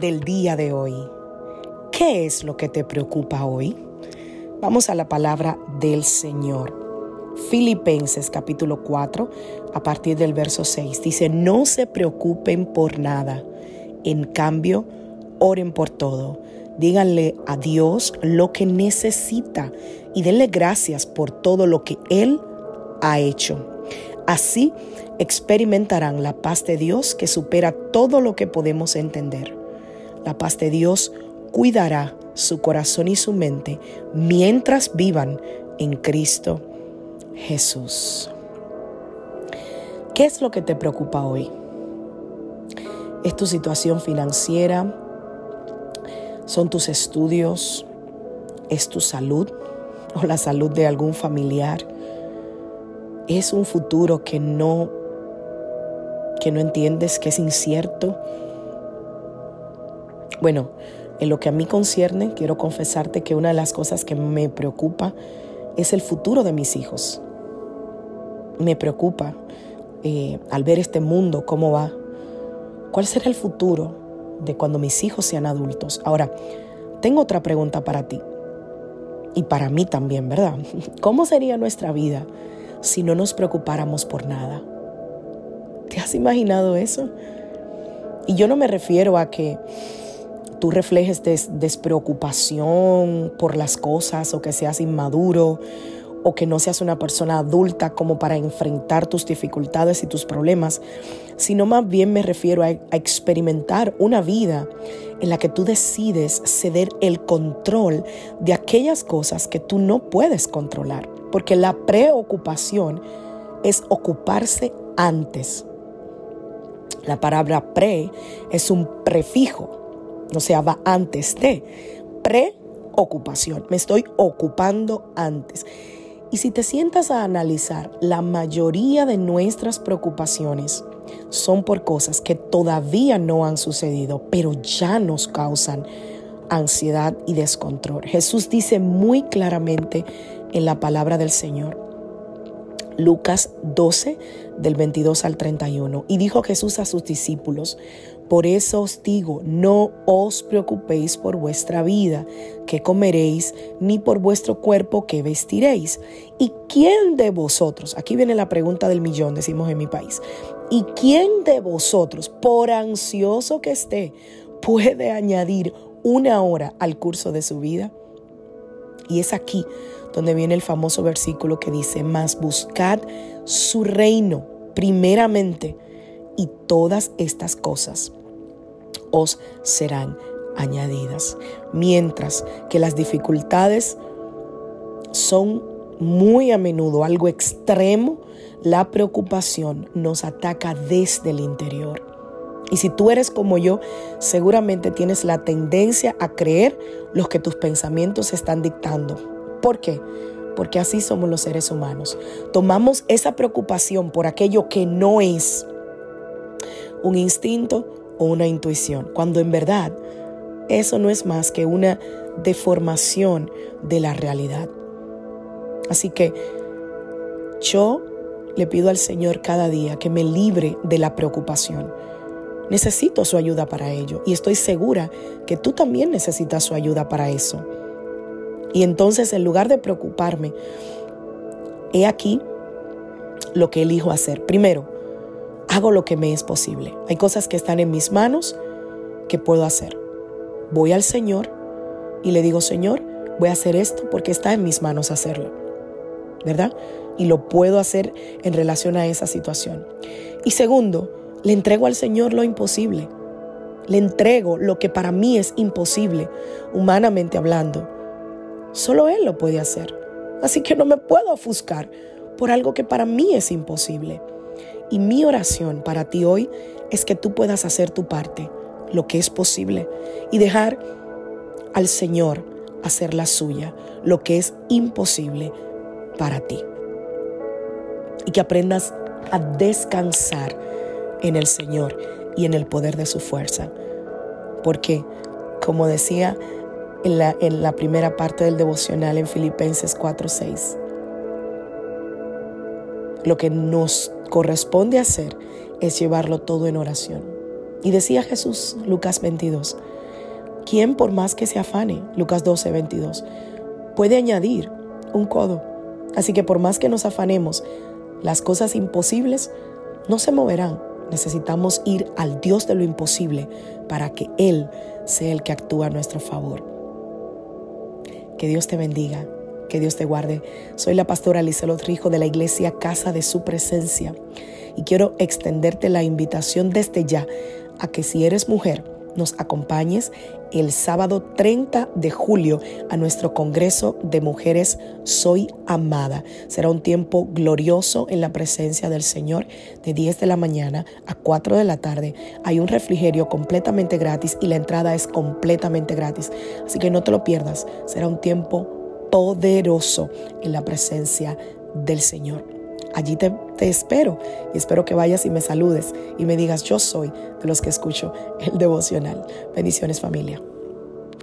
Del día de hoy. ¿Qué es lo que te preocupa hoy? Vamos a la palabra del Señor. Filipenses capítulo 4, a partir del verso 6, dice, no se preocupen por nada, en cambio, oren por todo. Díganle a Dios lo que necesita y denle gracias por todo lo que Él ha hecho. Así experimentarán la paz de Dios que supera todo lo que podemos entender. La paz de Dios cuidará su corazón y su mente mientras vivan en Cristo Jesús. ¿Qué es lo que te preocupa hoy? ¿Es tu situación financiera? ¿Son tus estudios? ¿Es tu salud o la salud de algún familiar? ¿Es un futuro que no que no entiendes, que es incierto? Bueno, en lo que a mí concierne, quiero confesarte que una de las cosas que me preocupa es el futuro de mis hijos me preocupa eh, al ver este mundo, cómo va. ¿Cuál será el futuro de cuando mis hijos sean adultos? Ahora, tengo otra pregunta para ti y para mí también, ¿verdad? ¿Cómo sería nuestra vida si no nos preocupáramos por nada? ¿Te has imaginado eso? Y yo no me refiero a que tú reflejes despreocupación por las cosas o que seas inmaduro o que no seas una persona adulta como para enfrentar tus dificultades y tus problemas, sino más bien me refiero a, experimentar una vida en la que tú decides ceder el control de aquellas cosas que tú no puedes controlar, porque la preocupación es ocuparse antes. La palabra pre es un prefijo, o sea, va antes de. Preocupación, me estoy ocupando antes. Y si te sientas a analizar, la mayoría de nuestras preocupaciones son por cosas que todavía no han sucedido, pero ya nos causan ansiedad y descontrol. Jesús dice muy claramente en la palabra del Señor, Lucas 12, del 22 al 31. Y dijo Jesús a sus discípulos, por eso os digo, no os preocupéis por vuestra vida, que comeréis, ni por vuestro cuerpo, que vestiréis. ¿Y quién de vosotros, aquí viene la pregunta del millón, decimos en mi país, ¿y quién de vosotros, por ansioso que esté, puede añadir una hora al curso de su vida? Y es aquí donde viene el famoso versículo que dice, mas buscad su reino primeramente y todas estas cosas os serán añadidas. Mientras que las dificultades son muy a menudo algo extremo, la preocupación nos ataca desde el interior. Y si tú eres como yo, seguramente tienes la tendencia a creer lo que tus pensamientos están dictando ¿Por qué? Porque así somos los seres humanos. Tomamos esa preocupación por aquello que no es un instinto o una intuición, cuando en verdad eso no es más que una deformación de la realidad. Así que yo le pido al Señor cada día que me libre de la preocupación. Necesito su ayuda para ello y estoy segura que tú también necesitas su ayuda para eso. Y entonces en lugar de preocuparme, he aquí lo que elijo hacer. Primero, hago lo que me es posible. Hay cosas que están en mis manos que puedo hacer. Voy al Señor y le digo, Señor, voy a hacer esto porque está en mis manos hacerlo. ¿Verdad? Y lo puedo hacer en relación a esa situación. Y segundo, le entrego al Señor lo imposible. Le entrego lo que para mí es imposible, humanamente hablando Solo Él lo puede hacer. Así que no me puedo ofuscar por algo que para mí es imposible. Y mi oración para ti hoy es que tú puedas hacer tu parte, lo que es posible, y dejar al Señor hacer la suya, lo que es imposible para ti. Y que aprendas a descansar en el Señor y en el poder de su fuerza. Porque, como decía en la, primera parte del devocional en Filipenses 4:6, lo que nos corresponde hacer es llevarlo todo en oración. Y decía Jesús, Lucas 22, ¿quién por más que se afane, Lucas 12, 22, puede añadir un codo? Así que por más que nos afanemos, las cosas imposibles no se moverán. Necesitamos ir al Dios de lo imposible para que Él sea el que actúe a nuestro favor. Que Dios te bendiga, que Dios te guarde. Soy la pastora Lizelot Rijo de la iglesia Casa de Su Presencia y quiero extenderte la invitación desde ya a que si eres mujer, nos acompañes el sábado 30 de julio a nuestro Congreso de Mujeres Soy Amada. Será un tiempo glorioso en la presencia del Señor de 10 de la mañana a 4 de la tarde. Hay un refrigerio completamente gratis y la entrada es completamente gratis. Así que no te lo pierdas. Será un tiempo poderoso en la presencia del Señor. Allí te, espero y espero que vayas y me saludes y me digas, yo soy de los que escucho el devocional. Bendiciones familia.